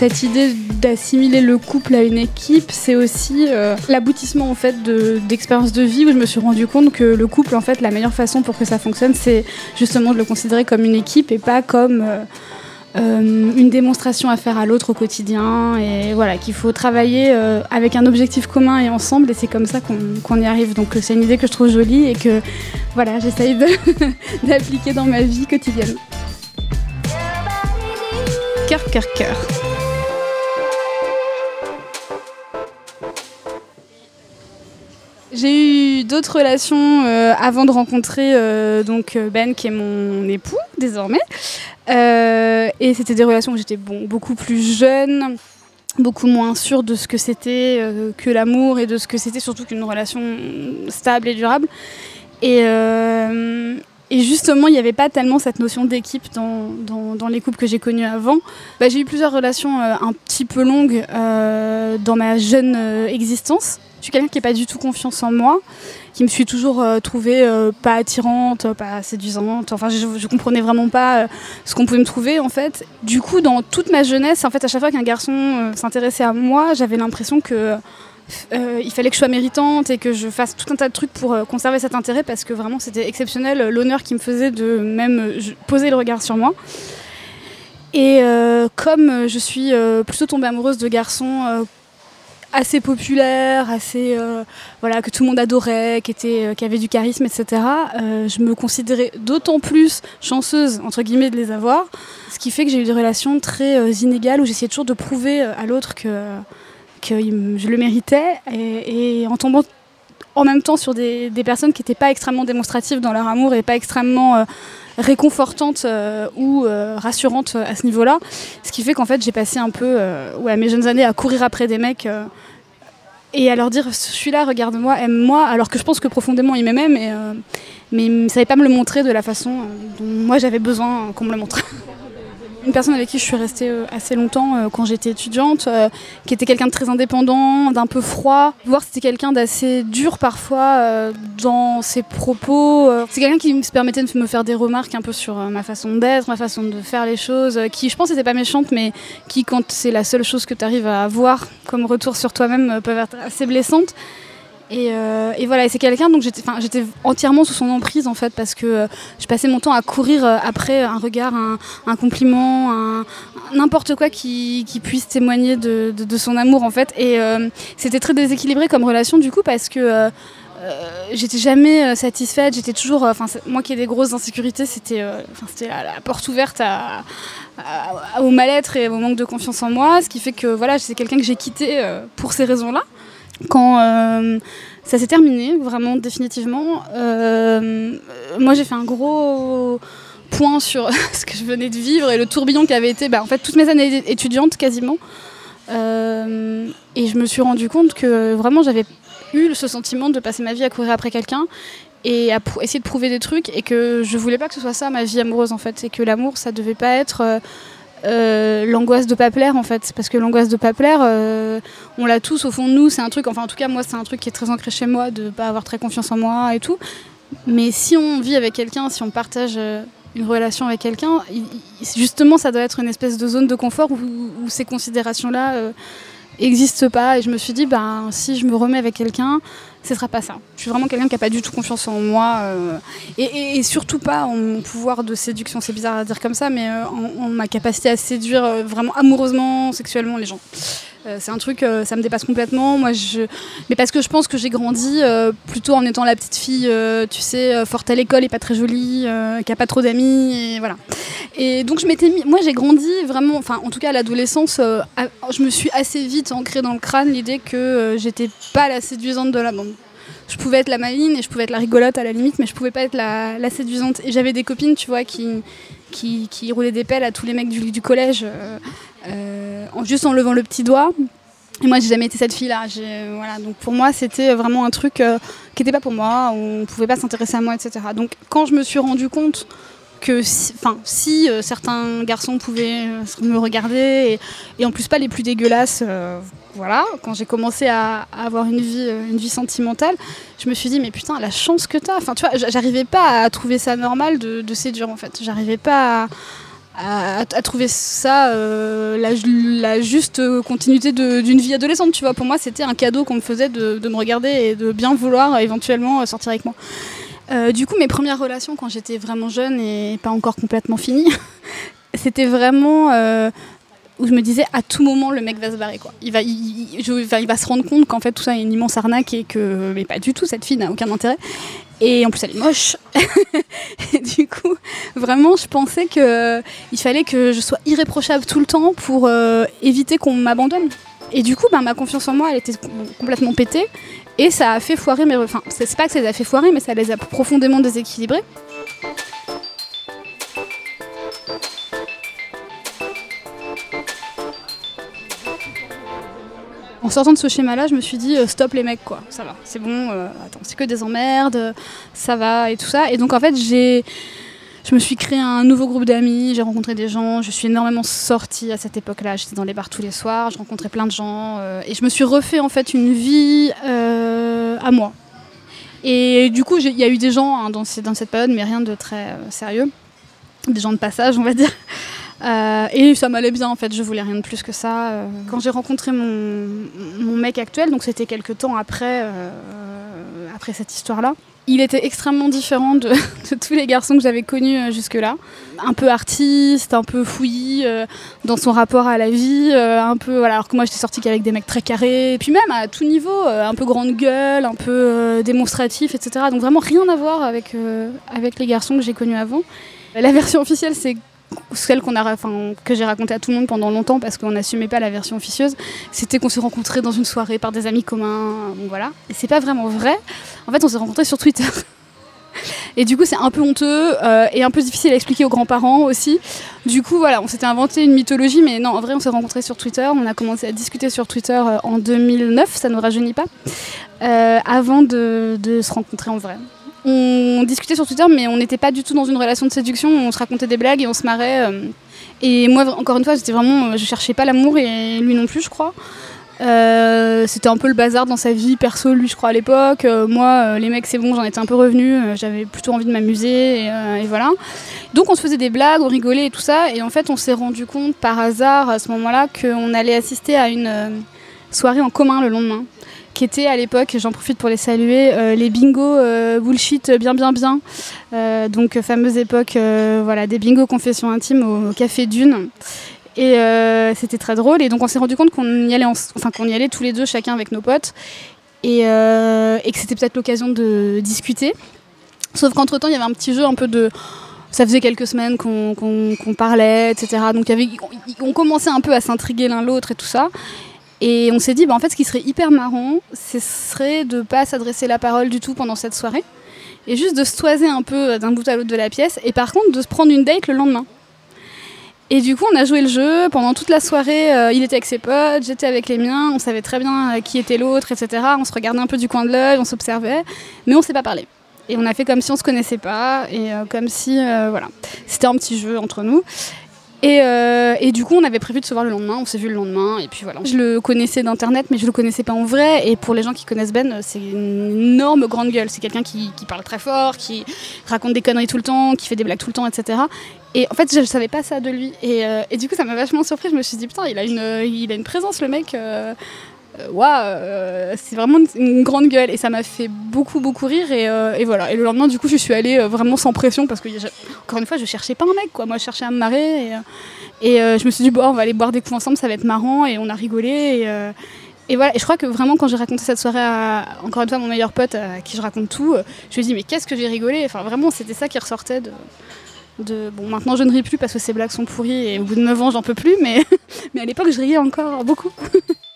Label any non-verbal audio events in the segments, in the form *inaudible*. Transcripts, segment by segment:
cette idée d'assimiler le couple à une équipe, c'est aussi euh, l'aboutissement en fait d'expériences de, vie où je me suis rendu compte que le couple, en fait, la meilleure façon pour que ça fonctionne, c'est justement de le considérer comme une équipe et pas comme euh, euh, une démonstration à faire à l'autre au quotidien. Et voilà, qu'il faut travailler avec un objectif commun et ensemble, et c'est comme ça qu'on, y arrive. Donc c'est une idée que je trouve jolie et que voilà, j'essaye *laughs* d'appliquer dans ma vie quotidienne. Cœur, cœur, cœur. J'ai eu d'autres relations euh, avant de rencontrer euh, donc euh, Ben qui est mon époux désormais. et c'était des relations où j'étais beaucoup plus jeune, beaucoup moins sûre de ce que c'était que l'amour et de ce que c'était surtout qu'une relation stable et durable. Et, justement, il n'y avait pas tellement cette notion d'équipe dans, les couples que j'ai connus avant. Bah, j'ai eu plusieurs relations un petit peu longues dans ma jeune existence. Je suis quelqu'un qui n'a pas du tout confiance en moi, qui me suis toujours trouvée pas attirante, pas séduisante. Enfin, je, ne comprenais vraiment pas ce qu'on pouvait me trouver en fait. Du coup, dans toute ma jeunesse, en fait, à chaque fois qu'un garçon s'intéressait à moi, j'avais l'impression que euh, il fallait que je sois méritante et que je fasse tout un tas de trucs pour euh, conserver cet intérêt parce que vraiment c'était exceptionnel euh, l'honneur qui me faisait de même poser le regard sur moi. Et comme je suis plutôt tombée amoureuse de garçons assez populaires, assez voilà que tout le monde adorait, qui étaient, qui avaient du charisme, etc. je me considérais d'autant plus chanceuse entre guillemets de les avoir, ce qui fait que j'ai eu des relations très inégales où j'essayais toujours de prouver à l'autre que que je le méritais et, en tombant en même temps sur des, personnes qui n'étaient pas extrêmement démonstratives dans leur amour et pas extrêmement euh, réconfortantes euh, ou euh, rassurantes à ce niveau-là. Ce qui fait qu'en fait j'ai passé un peu mes jeunes années à courir après des mecs et à leur dire je suis là, regarde-moi, aime-moi, alors que je pense que profondément ils m'aimaient mais, mais ils ne savaient pas me le montrer de la façon dont moi j'avais besoin qu'on me le montre. *laughs* Une personne avec qui je suis restée euh, assez longtemps euh, quand j'étais étudiante, euh, qui était quelqu'un de très indépendant, d'un peu froid, voir c'était quelqu'un d'assez dur parfois dans ses propos. C'est quelqu'un qui se permettait de me faire des remarques un peu sur ma façon d'être, ma façon de faire les choses, qui je pense n'était pas méchante, mais qui quand c'est la seule chose que tu arrives à avoir comme retour sur toi-même peuvent être assez blessantes. Euh, et, voilà, c'est quelqu'un, donc j'étais entièrement sous son emprise en fait, parce que euh, je passais mon temps à courir euh, après un regard, un, compliment, n'importe quoi qui, puisse témoigner de, son amour en fait. Et c'était très déséquilibré comme relation du coup, parce que j'étais jamais satisfaite, j'étais toujours. Enfin, moi qui ai des grosses insécurités, c'était la, porte ouverte au mal-être et au manque de confiance en moi, ce qui fait que voilà, c'est quelqu'un que j'ai quitté pour ces raisons-là quand euh, ça s'est terminé, vraiment définitivement, euh, moi j'ai fait un gros point sur *laughs* ce que je venais de vivre et le tourbillon qui avait été bah, en fait toutes mes années étudiantes quasiment. Euh, et je me suis rendu compte que vraiment j'avais eu ce sentiment de passer ma vie à courir après quelqu'un et à essayer de prouver des trucs et que je voulais pas que ce soit ça ma vie amoureuse en fait et que l'amour ça devait pas être euh, l'angoisse de pas plaire en fait parce que l'angoisse de pas plaire euh, on l'a tous au fond de nous c'est un truc enfin en tout cas moi c'est un truc qui est très ancré chez moi de pas avoir très confiance en moi et tout. Mais si on vit avec quelqu'un si on partage euh, une relation avec quelqu'un justement ça doit être une espèce de zone de confort où, ces considérations là n'existent pas et je me suis dit ben si je me remets avec quelqu'un ce sera pas ça. Je suis vraiment quelqu'un qui n'a pas du tout confiance en moi euh, et, surtout pas en mon pouvoir de séduction. C'est bizarre à dire comme ça, mais euh, en, ma capacité à séduire euh, vraiment amoureusement, sexuellement les gens. C'est un truc, ça me dépasse complètement. Moi, je... Mais parce que je pense que j'ai grandi plutôt en étant la petite fille, tu sais, forte à l'école et pas très jolie, qui a pas trop d'amis, et voilà. Et donc je m'étais moi j'ai grandi vraiment, enfin en tout cas à l'adolescence, je me suis assez vite ancrée dans le crâne l'idée que j'étais pas la séduisante de la bande je pouvais être la maline et je pouvais être la rigolote à la limite, mais je pouvais pas être la, séduisante. Et j'avais des copines, tu vois, qui, qui, roulaient des pelles à tous les mecs du, collège, euh, euh, juste en levant le petit doigt. Et moi, j'ai jamais été cette fille-là. Voilà, donc pour moi, c'était vraiment un truc euh, qui n'était pas pour moi. On pouvait pas s'intéresser à moi, etc. Donc quand je me suis rendu compte que si, si certains garçons pouvaient me regarder et, en plus pas les plus dégueulasses, voilà, quand j'ai commencé à, avoir une vie, euh, une vie sentimentale, je me suis dit, mais putain, la chance que t'as. Enfin, tu vois, j'arrivais pas à trouver ça normal de, séduire, en fait. J'arrivais pas à, trouver ça euh, la, juste continuité d'une vie adolescente. Tu vois, pour moi, c'était un cadeau qu'on me faisait de, me regarder et de bien vouloir éventuellement sortir avec moi. Euh, du coup, mes premières relations quand j'étais vraiment jeune et pas encore complètement finie, *laughs* c'était vraiment euh, où je me disais à tout moment le mec va se barrer quoi. Il va, il, va se rendre compte qu'en fait tout ça est une immense arnaque et que mais pas du tout cette fille n'a aucun intérêt. Et en plus elle est moche. *laughs* et du coup vraiment je pensais que il fallait que je sois irréprochable tout le temps pour euh, éviter qu'on m'abandonne. Et du coup, bah, ma confiance en moi, elle était complètement pétée. Et ça a fait foirer mes. Enfin, c'est pas que ça les a fait foirer, mais ça les a profondément déséquilibrés. En sortant de ce schéma-là, je me suis dit euh, stop les mecs quoi, ça va, c'est bon, euh, attends, c'est que des emmerdes, ça va et tout ça. Et donc en fait, j'ai je me suis créé un nouveau groupe d'amis, j'ai rencontré des gens, je suis énormément sortie à cette époque-là, j'étais dans les bars tous les soirs, je rencontrais plein de gens euh, et je me suis refait en fait une vie à moi. Et du coup, il y a eu des gens hein, dans, cette période, mais rien de très sérieux, des gens de passage, on va dire. Euh, et ça m'allait bien en fait, je voulais rien de plus que ça. Euh. Quand j'ai rencontré mon, mec actuel, donc c'était quelques temps après, euh, après cette histoire-là, il était extrêmement différent de, *laughs* de tous les garçons que j'avais connus jusque-là. Un peu artiste, un peu fouillis dans son rapport à la vie, un peu voilà, alors que moi j'étais sortie qu'avec des mecs très carrés, et puis même à tout niveau, un peu grande gueule, un peu démonstratif, etc. Donc vraiment rien à voir avec, avec les garçons que j'ai connus avant. La version officielle, c'est celle qu'on a, que j'ai raconté à tout le monde pendant longtemps parce qu'on n'assumait pas la version officieuse, c'était qu'on s'est rencontrés dans une soirée par des amis communs, voilà. Et c'est pas vraiment vrai. En fait, on s'est rencontrés sur Twitter. *laughs* Et du coup, c'est un peu honteux euh, et un peu difficile à expliquer aux grands-parents aussi. Du coup, voilà, on s'était inventé une mythologie, mais non, en vrai, on s'est rencontrés sur Twitter. On a commencé à discuter sur Twitter euh, en 2009, ça ne rajeunit pas, euh, avant de se rencontrer en vrai on discutait sur Twitter, mais on n'était pas du tout dans une relation de séduction. On se racontait des blagues et on se marrait. Euh. Et moi, encore une fois, c'était vraiment, je cherchais pas l'amour et lui non plus, je crois. Euh, c'était un peu le bazar dans sa vie perso, lui, je crois, à l'époque. Euh, moi, les mecs, c'est bon, j'en étais un peu revenu. J'avais plutôt envie de m'amuser. Et, voilà. Donc, on se faisait des blagues, on rigolait et tout ça. Et en fait, on s'est rendu compte par hasard à ce moment-là qu'on allait assister à une soirée en commun le lendemain qui étaient à l'époque, j'en profite pour les saluer, euh, les bingos euh, bullshit bien bien bien. Euh, donc fameuse époque voilà, des bingos confessions intimes au, Café Dune. Et c'était très drôle. Et donc on s'est rendu compte qu'on y allait, enfin qu'on y allait tous les deux, chacun avec nos potes, et, que c'était peut-être l'occasion de discuter. Sauf qu'entre temps, il y avait un petit jeu un peu de ça faisait quelques semaines qu'on parlait, etc. Donc y avait, on commençait un peu à s'intriguer l'un l'autre et tout ça. Et on s'est dit, bah, en fait, ce qui serait hyper marrant, ce serait de pas s'adresser la parole du tout pendant cette soirée, et juste de se toiser un peu d'un bout à l'autre de la pièce, et par contre de se prendre une date le lendemain. Et du coup, on a joué le jeu pendant toute la soirée. Euh, il était avec ses potes, j'étais avec les miens. On savait très bien euh, qui était l'autre, etc. On se regardait un peu du coin de l'œil, on s'observait, mais on s'est pas parlé. Et on a fait comme si on se connaissait pas et euh, comme si, voilà, c'était un petit jeu entre nous. Euh, et, du coup, on avait prévu de se voir le lendemain. On s'est vu le lendemain. Et puis voilà. Je le connaissais d'internet, mais je le connaissais pas en vrai. Et pour les gens qui connaissent Ben, c'est une énorme grande gueule. C'est quelqu'un qui, parle très fort, qui raconte des conneries tout le temps, qui fait des blagues tout le temps, etc. Et en fait, je ne savais pas ça de lui. Euh, et, du coup, ça m'a vachement surpris. Je me suis dit, putain, il a une, il a une présence, le mec. Euh, euh, waouh, euh, c'est vraiment une, grande gueule et ça m'a fait beaucoup beaucoup rire et, euh, voilà. Et le lendemain, du coup, je suis allée vraiment sans pression parce que encore une fois, je cherchais pas un mec quoi. Moi, je cherchais à me marrer et, je me suis dit bon, on va aller boire des coups ensemble, ça va être marrant et on a rigolé et, voilà. Et je crois que vraiment quand j'ai raconté cette soirée à encore une fois mon meilleur pote à qui je raconte tout, je lui ai dit mais qu'est-ce que j'ai rigolé? Enfin vraiment, c'était ça qui ressortait de de, bon, maintenant je ne ris plus parce que ces blagues sont pourries et au bout de 9 ans j'en peux plus, mais, *laughs* mais à l'époque je riais encore beaucoup. *laughs*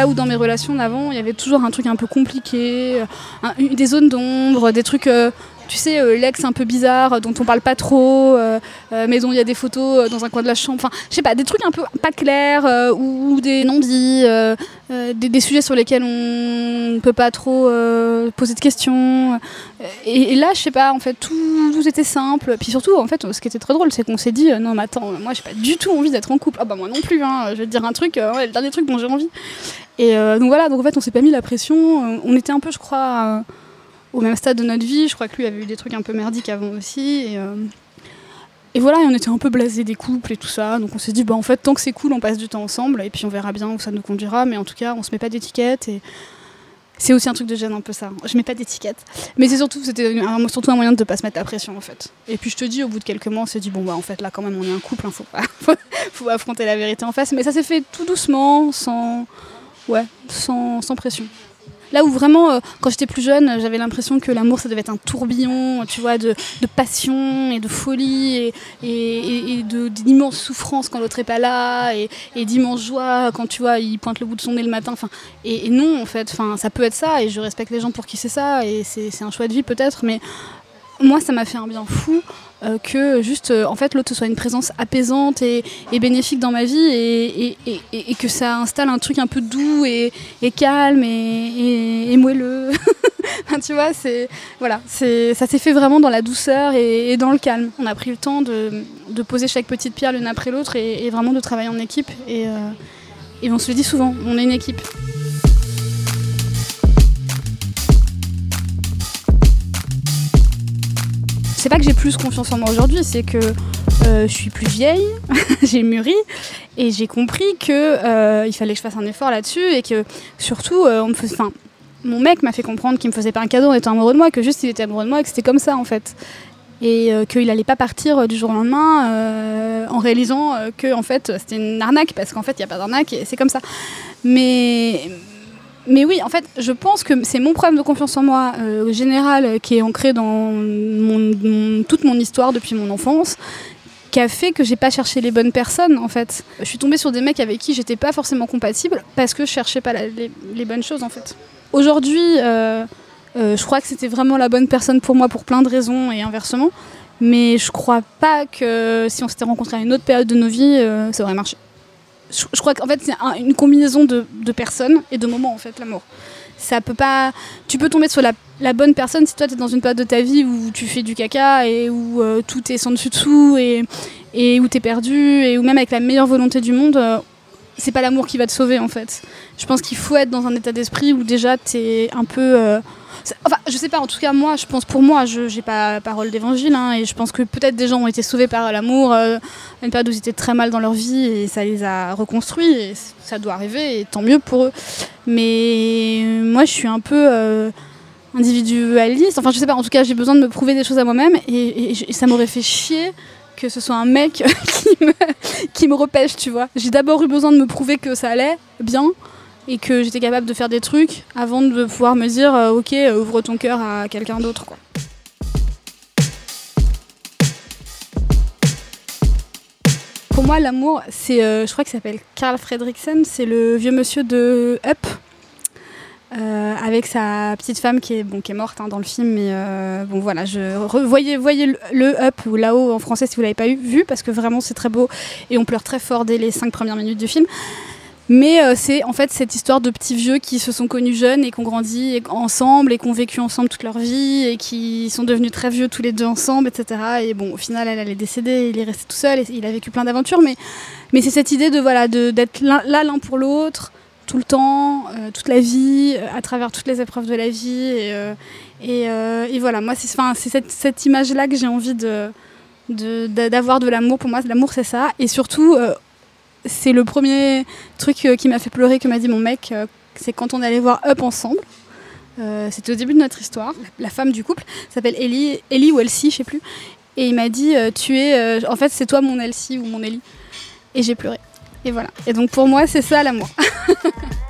Là où dans mes relations d'avant, il y avait toujours un truc un peu compliqué, des zones d'ombre, des trucs euh, tu sais, l'ex un peu bizarre, dont on parle pas trop, mais dont il y a des photos dans un coin de la chambre. Enfin, je sais pas, des trucs un peu pas clairs ou, des non-dits, des, sujets sur lesquels on ne peut pas trop poser de questions. Et, là, je sais pas, en fait, tout, tout, était simple. Puis surtout, en fait, ce qui était très drôle, c'est qu'on s'est dit, non, mais attends, moi, j'ai pas du tout envie d'être en couple. Ah bah moi non plus, hein, je vais te dire un truc, ouais, le dernier truc dont j'ai envie. Et donc voilà, donc en fait, on s'est pas mis la pression. On était un peu, je crois au même stade de notre vie. Je crois que lui avait eu des trucs un peu merdiques avant aussi. Et, euh, voilà, on était un peu blasés des couples et tout ça. Donc on s'est dit, bah en fait, tant que c'est cool, on passe du temps ensemble et puis on verra bien où ça nous conduira. Mais en tout cas, on se met pas d'étiquette et c'est aussi un truc de gêne un peu ça. Je mets pas d'étiquette. Mais c'est surtout, c'était surtout un moyen de pas se mettre la pression en fait. Et puis je te dis, au bout de quelques mois, on s'est dit, bon bah en fait là quand même on est un couple, hein, faut, pas, *laughs* affronter la vérité en face. Mais ça s'est fait tout doucement, sans, ouais, sans pression. Là où vraiment, euh, quand j'étais plus jeune, j'avais l'impression que l'amour, ça devait être un tourbillon, tu vois, de, passion et de folie et, et, d'immense souffrance quand l'autre est pas là et, d'immense joie quand, tu vois, il pointe le bout de son nez le matin. Enfin, et, non, en fait, enfin, ça peut être ça et je respecte les gens pour qui c'est ça et c'est un choix de vie peut-être, mais moi, ça m'a fait un bien fou euh, que juste, euh, en fait, l'autre soit une présence apaisante et, bénéfique dans ma vie et, que ça installe un truc un peu doux et, calme et, moelleux. *laughs* tu vois, c'est voilà, ça s'est fait vraiment dans la douceur et, dans le calme. On a pris le temps de, poser chaque petite pierre l'une après l'autre et, vraiment de travailler en équipe. Euh, et on se le dit souvent, on est une équipe. C'est pas que j'ai plus confiance en moi aujourd'hui, c'est que euh, je suis plus vieille, *laughs* j'ai mûri et j'ai compris que euh, il fallait que je fasse un effort là-dessus et que surtout euh, on me enfin, mon mec m'a fait comprendre qu'il me faisait pas un cadeau en étant amoureux de moi, que juste il était amoureux de moi et que c'était comme ça en fait et qu'il n'allait pas partir du jour au lendemain en réalisant que en fait c'était une arnaque parce qu'en fait il n'y a pas d'arnaque et c'est comme ça. Mais mais oui, en fait, je pense que c'est mon problème de confiance en moi euh, général euh, qui est ancré dans toute mon histoire depuis mon enfance qui a fait que j'ai pas cherché les bonnes personnes en fait. Je suis tombée sur des mecs avec qui j'étais pas forcément compatible parce que je cherchais pas les, bonnes choses en fait. Aujourd'hui, euh, je crois que c'était vraiment la bonne personne pour moi pour plein de raisons et inversement, mais je crois pas que si on s'était rencontrés à une autre période de nos vies, ça aurait marché je, crois qu'en fait c'est une combinaison de, personnes et de moments en fait l'amour. Ça peut pas. Tu peux tomber sur la, bonne personne si toi tu es dans une période de ta vie où tu fais du caca et où euh, tout est sans dessus dessous et, et où tu es perdu et où même avec la meilleure volonté du monde, euh, c'est pas l'amour qui va te sauver en fait. Je pense qu'il faut être dans un état d'esprit où déjà tu es un peu. Euh, Enfin, je sais pas, en tout cas, moi, je pense pour moi, je n'ai pas parole d'évangile, hein, et je pense que peut-être des gens ont été sauvés par l'amour, euh, une période où ils étaient très mal dans leur vie, et ça les a reconstruits, et ça doit arriver, et tant mieux pour eux. Mais moi, je suis un peu euh, individualiste, enfin, je sais pas, en tout cas, j'ai besoin de me prouver des choses à moi-même, et, ça m'aurait fait chier que ce soit un mec *laughs* qui me, qui me repêche, tu vois. J'ai d'abord eu besoin de me prouver que ça allait bien, et que j'étais capable de faire des trucs avant de pouvoir me dire euh, ok euh, ouvre ton cœur à quelqu'un d'autre quoi. Pour moi l'amour c'est euh, je crois qu'il s'appelle Carl Fredricksen, c'est le vieux monsieur de Up. avec sa petite femme qui est, bon, qui est morte hein, dans le film, bon voilà, je voyez, voyez le, Up ou là-haut en français si vous l'avez pas vu parce que vraiment c'est très beau et on pleure très fort dès les cinq premières minutes du film. Mais euh, c'est en fait cette histoire de petits vieux qui se sont connus jeunes et qui ont grandi ensemble et qui ont vécu ensemble toute leur vie et qui sont devenus très vieux tous les deux ensemble, etc. Et bon, au final, elle, elle est décédée, il est resté tout seul et il a vécu plein d'aventures. Mais, c'est cette idée de voilà d'être là l'un pour l'autre tout le temps, euh, toute la vie, euh, à travers toutes les épreuves de la vie. Et, voilà, moi, c'est cette, image-là que j'ai envie d'avoir de l'amour. Pour moi, l'amour, c'est ça. Et surtout, c'est le premier truc euh, qui m'a fait pleurer que m'a dit mon mec. Euh, c'est quand on allait voir Up ensemble. Euh, c'était au début de notre histoire. La femme du couple s'appelle Ellie, Ellie ou Elsie, je sais plus. Et il m'a dit Tu es. en fait, c'est toi mon Elsie ou mon Ellie. Et j'ai pleuré. Et voilà. Et donc pour moi, c'est ça l'amour. *laughs*